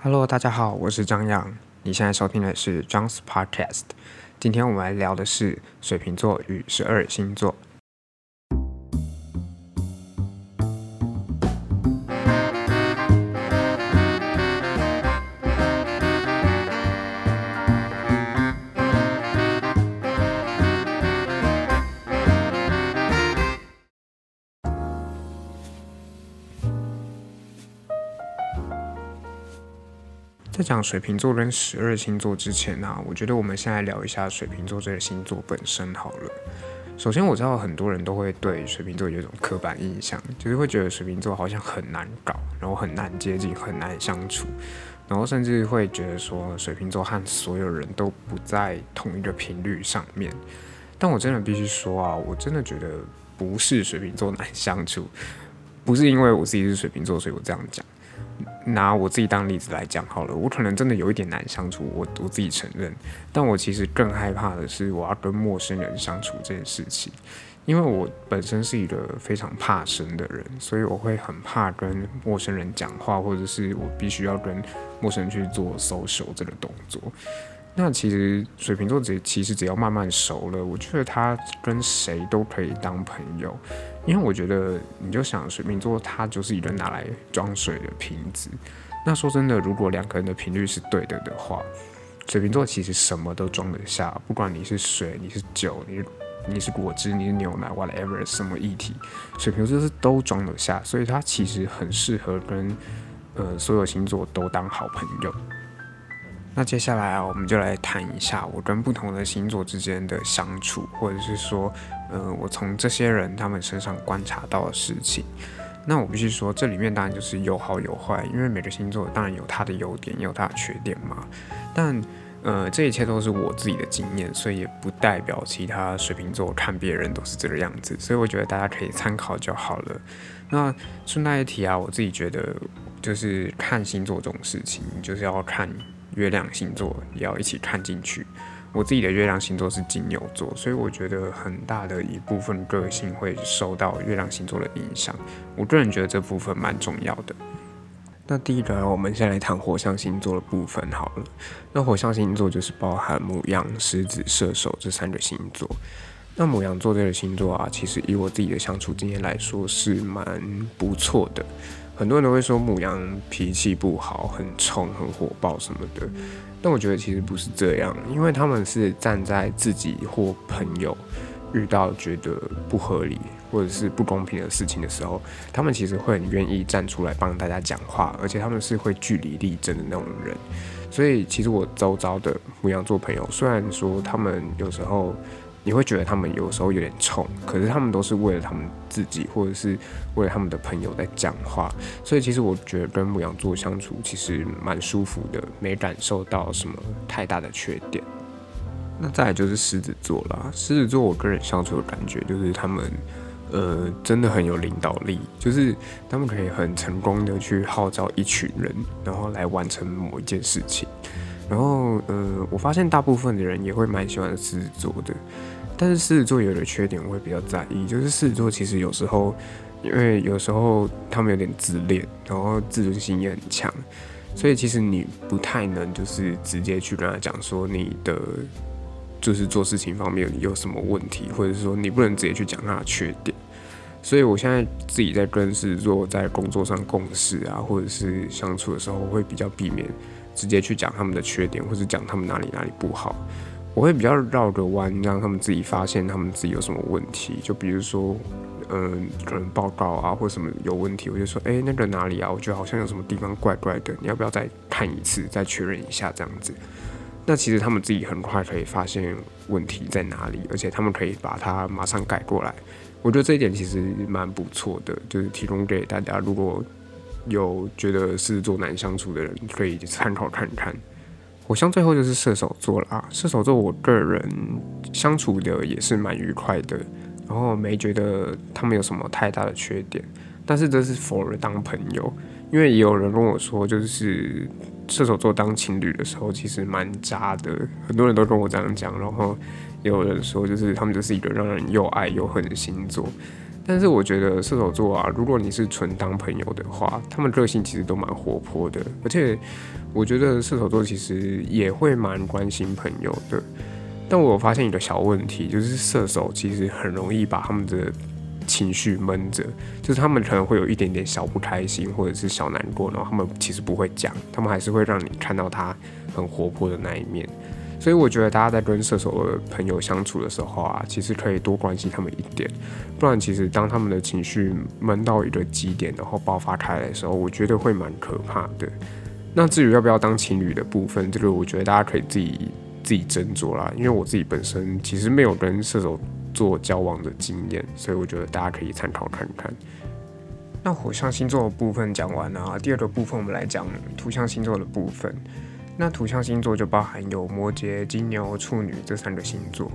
Hello，大家好，我是张扬。你现在收听的是 John's Podcast。今天我们来聊的是水瓶座与十二星座。讲水瓶座跟十二星座之前呢，我觉得我们先来聊一下水瓶座这个星座本身好了。首先，我知道很多人都会对水瓶座有一种刻板印象，就是会觉得水瓶座好像很难搞，然后很难接近，很难相处，然后甚至会觉得说水瓶座和所有人都不在同一个频率上面。但我真的必须说啊，我真的觉得不是水瓶座难相处，不是因为我自己是水瓶座，所以我这样讲。拿我自己当例子来讲好了，我可能真的有一点难相处，我我自己承认。但我其实更害怕的是，我要跟陌生人相处这件事情，因为我本身是一个非常怕生的人，所以我会很怕跟陌生人讲话，或者是我必须要跟陌生人去做 social 这个动作。那其实水瓶座只其实只要慢慢熟了，我觉得他跟谁都可以当朋友，因为我觉得你就想水瓶座，他就是一个拿来装水的瓶子。那说真的，如果两个人的频率是对的的话，水瓶座其实什么都装得下，不管你是水，你是酒，你你是果汁，你是牛奶，whatever 什么液体，水瓶座是都装得下，所以他其实很适合跟呃所有星座都当好朋友。那接下来啊，我们就来谈一下我跟不同的星座之间的相处，或者是说，呃，我从这些人他们身上观察到的事情。那我必须说，这里面当然就是有好有坏，因为每个星座当然有它的优点，也有它的缺点嘛。但，呃，这一切都是我自己的经验，所以也不代表其他水瓶座看别人都是这个样子。所以我觉得大家可以参考就好了。那顺带一提啊，我自己觉得，就是看星座这种事情，就是要看。月亮星座也要一起看进去。我自己的月亮星座是金牛座，所以我觉得很大的一部分个性会受到月亮星座的影响。我个人觉得这部分蛮重要的。那第一个，我们先来谈火象星座的部分好了。那火象星座就是包含母羊、狮子、射手这三个星座。那母羊座这个星座啊，其实以我自己的相处经验来说，是蛮不错的。很多人都会说母羊脾气不好，很冲、很火爆什么的，但我觉得其实不是这样，因为他们是站在自己或朋友遇到觉得不合理或者是不公平的事情的时候，他们其实会很愿意站出来帮大家讲话，而且他们是会据理力争的那种人。所以其实我周遭的母羊座朋友，虽然说他们有时候。你会觉得他们有时候有点冲，可是他们都是为了他们自己，或者是为了他们的朋友在讲话，所以其实我觉得跟牧羊座相处其实蛮舒服的，没感受到什么太大的缺点。那再来就是狮子座啦，狮子座我个人相处的感觉就是他们，呃，真的很有领导力，就是他们可以很成功的去号召一群人，然后来完成某一件事情。然后，呃，我发现大部分的人也会蛮喜欢狮子座的。但是狮子座有的缺点我会比较在意，就是狮子座其实有时候，因为有时候他们有点自恋，然后自尊心也很强，所以其实你不太能就是直接去跟他讲说你的就是做事情方面有什么问题，或者是说你不能直接去讲他的缺点。所以我现在自己在跟狮子座在工作上共事啊，或者是相处的时候，会比较避免直接去讲他们的缺点，或者讲他们哪里哪里不好。我会比较绕个弯，让他们自己发现他们自己有什么问题。就比如说，嗯，可能报告啊或什么有问题，我就说，哎，那个哪里啊？我觉得好像有什么地方怪怪的，你要不要再看一次，再确认一下这样子？那其实他们自己很快可以发现问题在哪里，而且他们可以把它马上改过来。我觉得这一点其实蛮不错的，就是提供给大家，如果有觉得狮子座难相处的人，可以参考看看。我像最后就是射手座了啊，射手座我个人相处的也是蛮愉快的，然后没觉得他们有什么太大的缺点，但是这是 for 当朋友，因为也有人跟我说，就是射手座当情侣的时候其实蛮渣的，很多人都跟我这样讲，然后也有人说就是他们就是一个让人又爱又恨的星座。但是我觉得射手座啊，如果你是纯当朋友的话，他们个性其实都蛮活泼的，而且我觉得射手座其实也会蛮关心朋友的。但我发现一个小问题，就是射手其实很容易把他们的情绪闷着，就是他们可能会有一点点小不开心或者是小难过，然后他们其实不会讲，他们还是会让你看到他很活泼的那一面。所以我觉得大家在跟射手的朋友相处的时候啊，其实可以多关心他们一点，不然其实当他们的情绪闷到一个极点，然后爆发开来的时候，我觉得会蛮可怕的。那至于要不要当情侣的部分，这个我觉得大家可以自己自己斟酌啦。因为我自己本身其实没有跟射手座交往的经验，所以我觉得大家可以参考看看。那火象星座的部分讲完了啊，第二个部分我们来讲土象星座的部分。那土象星座就包含有摩羯、金牛、处女这三个星座。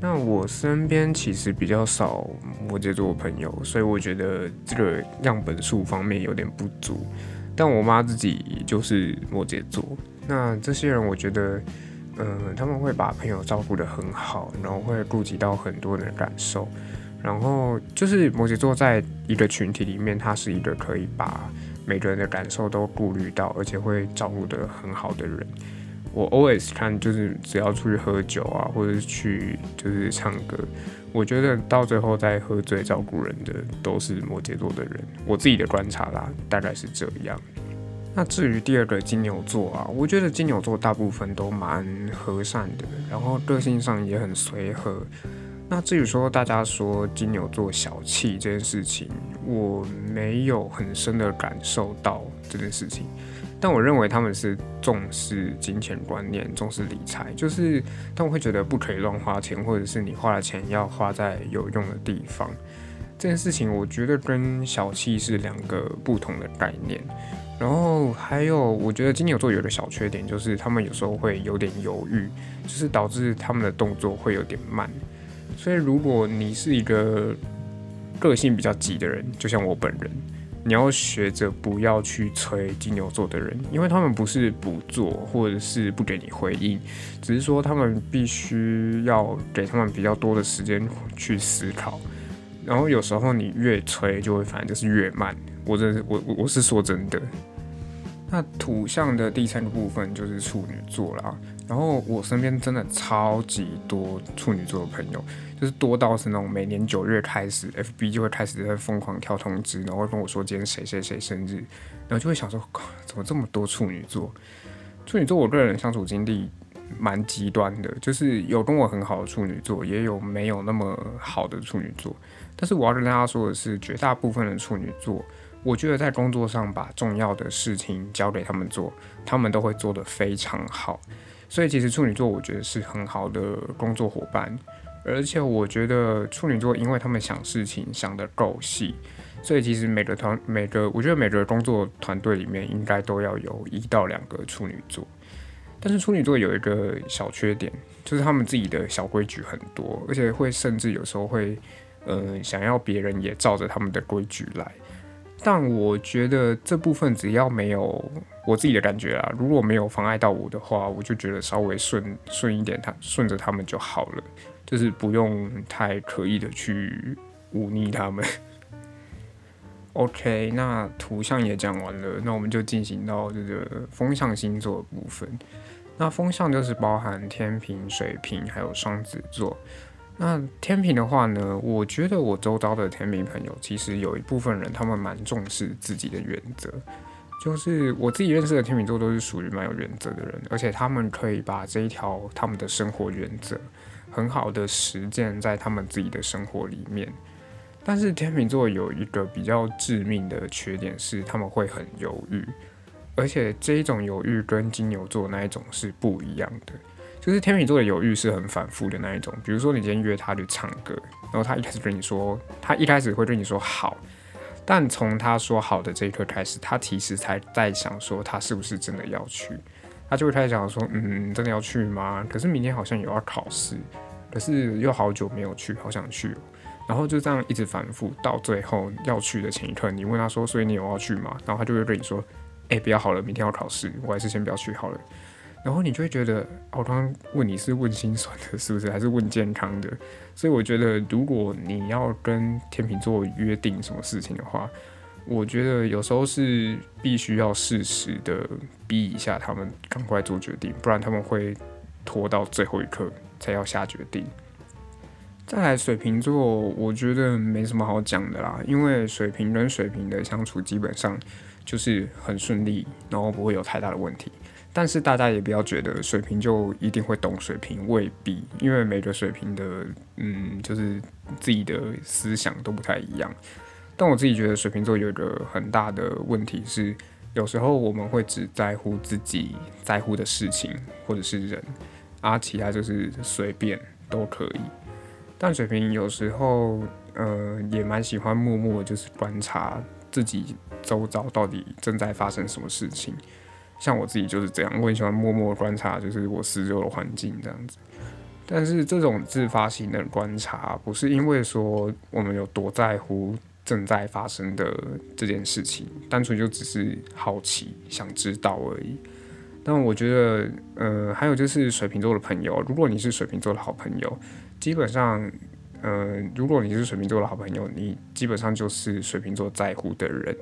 那我身边其实比较少摩羯座朋友，所以我觉得这个样本数方面有点不足。但我妈自己就是摩羯座。那这些人，我觉得，嗯，他们会把朋友照顾得很好，然后会顾及到很多人的感受。然后就是摩羯座在一个群体里面，他是一个可以把。每个人的感受都顾虑到，而且会照顾得很好的人。我 always 看，就是只要出去喝酒啊，或者是去就是唱歌，我觉得到最后在喝醉照顾人的都是摩羯座的人。我自己的观察啦，大概是这样。那至于第二个金牛座啊，我觉得金牛座大部分都蛮和善的，然后个性上也很随和。那至于说大家说金牛座小气这件事情，我没有很深的感受到这件事情，但我认为他们是重视金钱观念，重视理财，就是他们会觉得不可以乱花钱，或者是你花了钱要花在有用的地方。这件事情我觉得跟小气是两个不同的概念。然后还有，我觉得金牛座有个小缺点，就是他们有时候会有点犹豫，就是导致他们的动作会有点慢。所以，如果你是一个个性比较急的人，就像我本人，你要学着不要去催金牛座的人，因为他们不是不做，或者是不给你回应，只是说他们必须要给他们比较多的时间去思考。然后有时候你越催，就会反正就是越慢。我真是我我我是说真的。那土象的第三个部分就是处女座啦。然后我身边真的超级多处女座的朋友。就是多到是那种每年九月开始，FB 就会开始在疯狂跳通知，然后会跟我说今天谁谁谁生日，然后就会想说，怎么这么多处女座？处女座我个人相处经历蛮极端的，就是有跟我很好的处女座，也有没有那么好的处女座。但是我要跟大家说的是，绝大部分的处女座，我觉得在工作上把重要的事情交给他们做，他们都会做得非常好。所以其实处女座我觉得是很好的工作伙伴。而且我觉得处女座，因为他们想事情想得够细，所以其实每个团、每个我觉得每个工作团队里面应该都要有一到两个处女座。但是处女座有一个小缺点，就是他们自己的小规矩很多，而且会甚至有时候会，呃，想要别人也照着他们的规矩来。但我觉得这部分只要没有我自己的感觉啊，如果没有妨碍到我的话，我就觉得稍微顺顺一点，他顺着他们就好了。就是不用太刻意的去忤逆他们。OK，那图像也讲完了，那我们就进行到这个风象星座部分。那风象就是包含天平、水瓶还有双子座。那天平的话呢，我觉得我周遭的天平朋友其实有一部分人，他们蛮重视自己的原则。就是我自己认识的天秤座都是属于蛮有原则的人，而且他们可以把这一条他们的生活原则。很好的实践在他们自己的生活里面，但是天秤座有一个比较致命的缺点是他们会很犹豫，而且这一种犹豫跟金牛座那一种是不一样的。就是天秤座的犹豫是很反复的那一种，比如说你今天约他去唱歌，然后他一开始跟你说，他一开始会跟你说好，但从他说好的这一刻开始，他其实才在想说他是不是真的要去。他就会开始想说，嗯，真的要去吗？可是明天好像有要考试，可是又好久没有去，好想去。然后就这样一直反复，到最后要去的前一刻，你问他说，所以你有要去吗？然后他就会跟你说，哎，不要好了，明天要考试，我还是先不要去好了。然后你就会觉得，我刚刚问你是问心酸的，是不是？还是问健康的？所以我觉得，如果你要跟天秤座约定什么事情的话，我觉得有时候是必须要适时的逼一下他们赶快做决定，不然他们会拖到最后一刻才要下决定。再来水瓶座，我觉得没什么好讲的啦，因为水瓶跟水瓶的相处基本上就是很顺利，然后不会有太大的问题。但是大家也不要觉得水瓶就一定会懂水瓶，未必，因为每个水瓶的，嗯，就是自己的思想都不太一样。但我自己觉得水瓶座有一个很大的问题是，有时候我们会只在乎自己在乎的事情或者是人，啊，其他就是随便都可以。但水瓶有时候，呃，也蛮喜欢默默就是观察自己周遭到底正在发生什么事情。像我自己就是这样，我很喜欢默默观察，就是我四周的环境这样子。但是这种自发性的观察，不是因为说我们有多在乎正在发生的这件事情，单纯就只是好奇想知道而已。但我觉得，呃，还有就是水瓶座的朋友，如果你是水瓶座的好朋友，基本上，呃，如果你是水瓶座的好朋友，你基本上就是水瓶座在乎的人。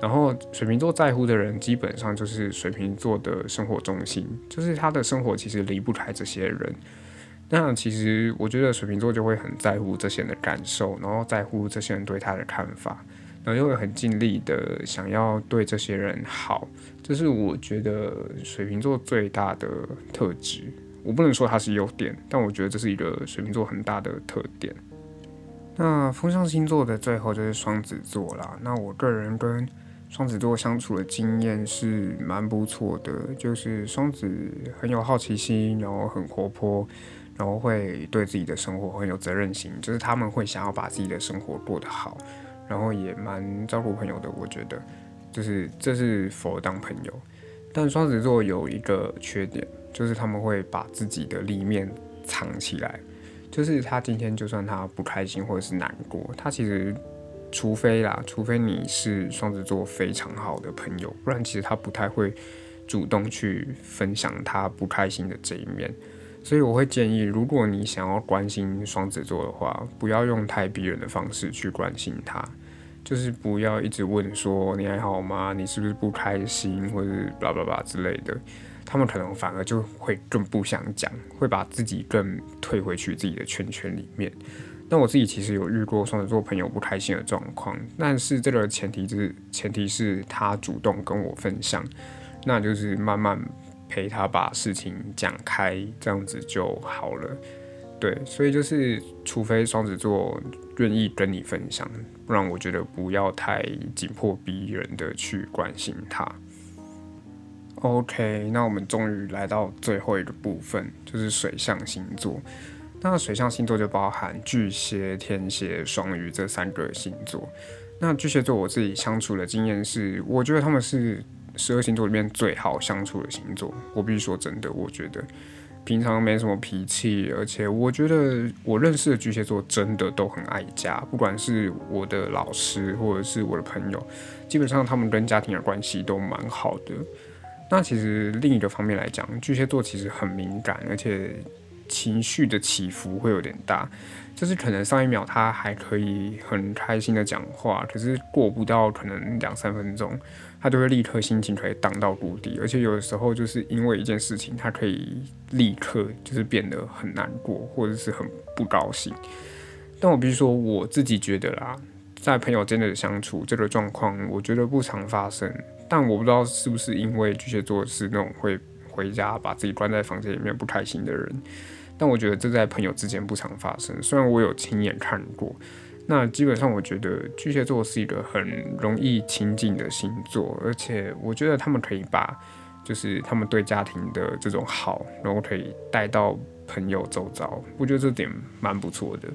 然后水瓶座在乎的人，基本上就是水瓶座的生活中心，就是他的生活其实离不开这些人。那其实我觉得水瓶座就会很在乎这些人的感受，然后在乎这些人对他的看法，然后又会很尽力的想要对这些人好。这是我觉得水瓶座最大的特质。我不能说它是优点，但我觉得这是一个水瓶座很大的特点。那风象星座的最后就是双子座啦。那我个人跟双子座相处的经验是蛮不错的，就是双子很有好奇心，然后很活泼，然后会对自己的生活很有责任心，就是他们会想要把自己的生活过得好，然后也蛮照顾朋友的。我觉得，就是这是否当朋友。但双子座有一个缺点，就是他们会把自己的立面藏起来，就是他今天就算他不开心或者是难过，他其实。除非啦，除非你是双子座非常好的朋友，不然其实他不太会主动去分享他不开心的这一面。所以我会建议，如果你想要关心双子座的话，不要用太逼人的方式去关心他，就是不要一直问说你还好吗？你是不是不开心，或是巴拉巴拉之类的。他们可能反而就会更不想讲，会把自己更退回去自己的圈圈里面。那我自己其实有遇过双子座朋友不开心的状况，但是这个前提就是前提是他主动跟我分享，那就是慢慢陪他把事情讲开，这样子就好了。对，所以就是除非双子座愿意跟你分享，不然我觉得不要太紧迫逼人的去关心他。OK，那我们终于来到最后一个部分，就是水象星座。那水象星座就包含巨蟹、天蝎、双鱼这三个星座。那巨蟹座我自己相处的经验是，我觉得他们是十二星座里面最好相处的星座。我必须说真的，我觉得平常没什么脾气，而且我觉得我认识的巨蟹座真的都很爱家，不管是我的老师或者是我的朋友，基本上他们跟家庭的关系都蛮好的。那其实另一个方面来讲，巨蟹座其实很敏感，而且。情绪的起伏会有点大，就是可能上一秒他还可以很开心的讲话，可是过不到可能两三分钟，他就会立刻心情可以荡到谷底，而且有的时候就是因为一件事情，他可以立刻就是变得很难过，或者是很不高兴。但我必须说，我自己觉得啦，在朋友间的相处这个状况，我觉得不常发生。但我不知道是不是因为巨蟹座是那种会回家把自己关在房间里面不开心的人。但我觉得这在朋友之间不常发生，虽然我有亲眼看过。那基本上我觉得巨蟹座是一个很容易亲近的星座，而且我觉得他们可以把就是他们对家庭的这种好，然后可以带到朋友周遭，我觉得这点蛮不错的。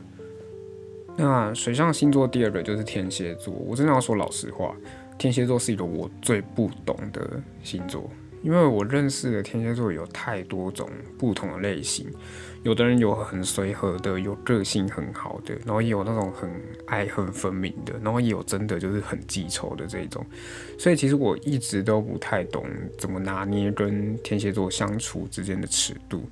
那水象星座第二个就是天蝎座，我真的要说老实话，天蝎座是一个我最不懂的星座，因为我认识的天蝎座有太多种不同的类型，有的人有很随和的，有个性很好的，然后也有那种很爱恨分明的，然后也有真的就是很记仇的这种。所以其实我一直都不太懂怎么拿捏跟天蝎座相处之间的尺度，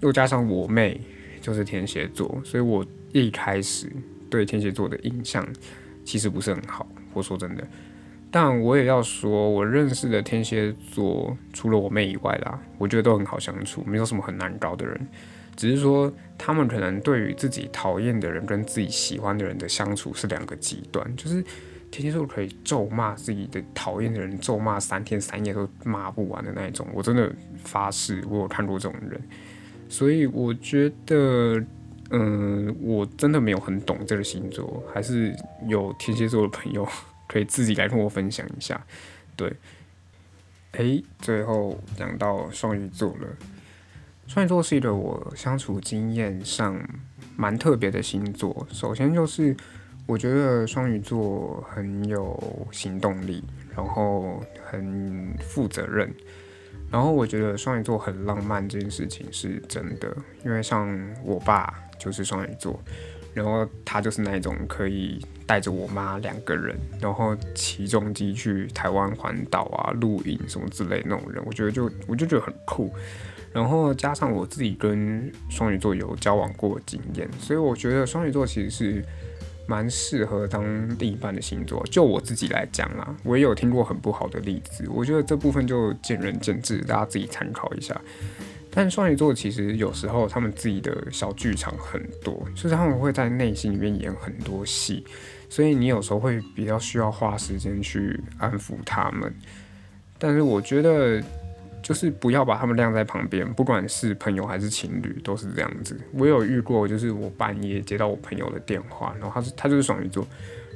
又加上我妹就是天蝎座，所以我一开始对天蝎座的印象其实不是很好。我说真的。但我也要说，我认识的天蝎座，除了我妹以外啦，我觉得都很好相处，没有什么很难搞的人。只是说，他们可能对于自己讨厌的人跟自己喜欢的人的相处是两个极端。就是天蝎座可以咒骂自己的讨厌的人，咒骂三天三夜都骂不完的那一种。我真的发誓，我有看过这种人。所以我觉得，嗯，我真的没有很懂这个星座，还是有天蝎座的朋友。可以自己来跟我分享一下，对，诶，最后讲到双鱼座了。双鱼座是一个我相处经验上蛮特别的星座。首先就是我觉得双鱼座很有行动力，然后很负责任。然后我觉得双鱼座很浪漫这件事情是真的，因为像我爸就是双鱼座。然后他就是那种可以带着我妈两个人，然后骑重机去台湾环岛啊、露营什么之类那种人，我觉得就我就觉得很酷。然后加上我自己跟双鱼座有交往过经验，所以我觉得双鱼座其实是蛮适合当另一半的星座。就我自己来讲啦，我也有听过很不好的例子，我觉得这部分就见仁见智，大家自己参考一下。但双鱼座其实有时候他们自己的小剧场很多，就是他们会在内心里面演很多戏，所以你有时候会比较需要花时间去安抚他们。但是我觉得就是不要把他们晾在旁边，不管是朋友还是情侣都是这样子。我有遇过，就是我半夜接到我朋友的电话，然后他是他就是双鱼座。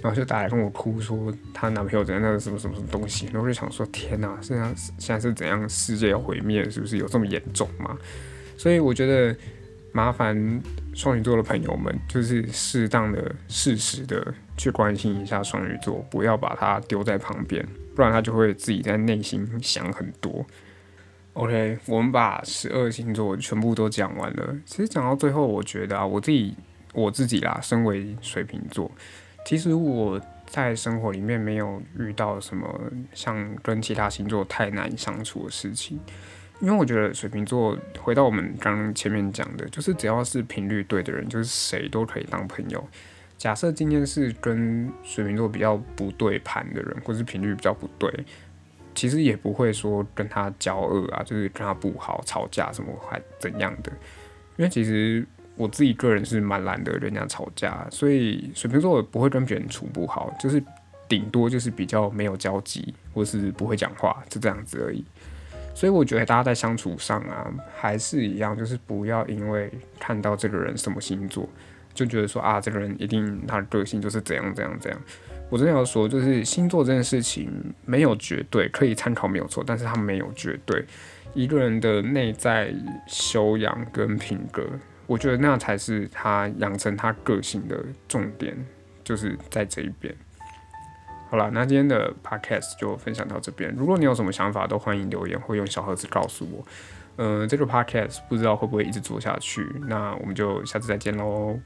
然后就打来跟我哭，说她男朋友怎样，那个什么什么什么东西。然后就想说，天哪，现在现在是怎样？世界要毁灭，是不是有这么严重吗？所以我觉得麻烦双鱼座的朋友们，就是适当的、适时的去关心一下双鱼座，不要把它丢在旁边，不然他就会自己在内心想很多。OK，我们把十二星座全部都讲完了。其实讲到最后，我觉得啊，我自己我自己啦，身为水瓶座。其实我在生活里面没有遇到什么像跟其他星座太难相处的事情，因为我觉得水瓶座回到我们刚前面讲的，就是只要是频率对的人，就是谁都可以当朋友。假设今天是跟水瓶座比较不对盘的人，或是频率比较不对，其实也不会说跟他交恶啊，就是跟他不好吵架什么还怎样的，因为其实。我自己个人是蛮懒得跟人家吵架，所以水瓶座不会跟别人处不好，就是顶多就是比较没有交集，或是不会讲话，就这样子而已。所以我觉得大家在相处上啊，还是一样，就是不要因为看到这个人什么星座，就觉得说啊，这个人一定他的个性就是怎样怎样怎样。我真的要说，就是星座这件事情没有绝对，可以参考没有错，但是它没有绝对。一个人的内在修养跟品格。我觉得那才是他养成他个性的重点，就是在这一边。好了，那今天的 podcast 就分享到这边。如果你有什么想法，都欢迎留言或用小盒子告诉我。嗯，这个 podcast 不知道会不会一直做下去，那我们就下次再见喽。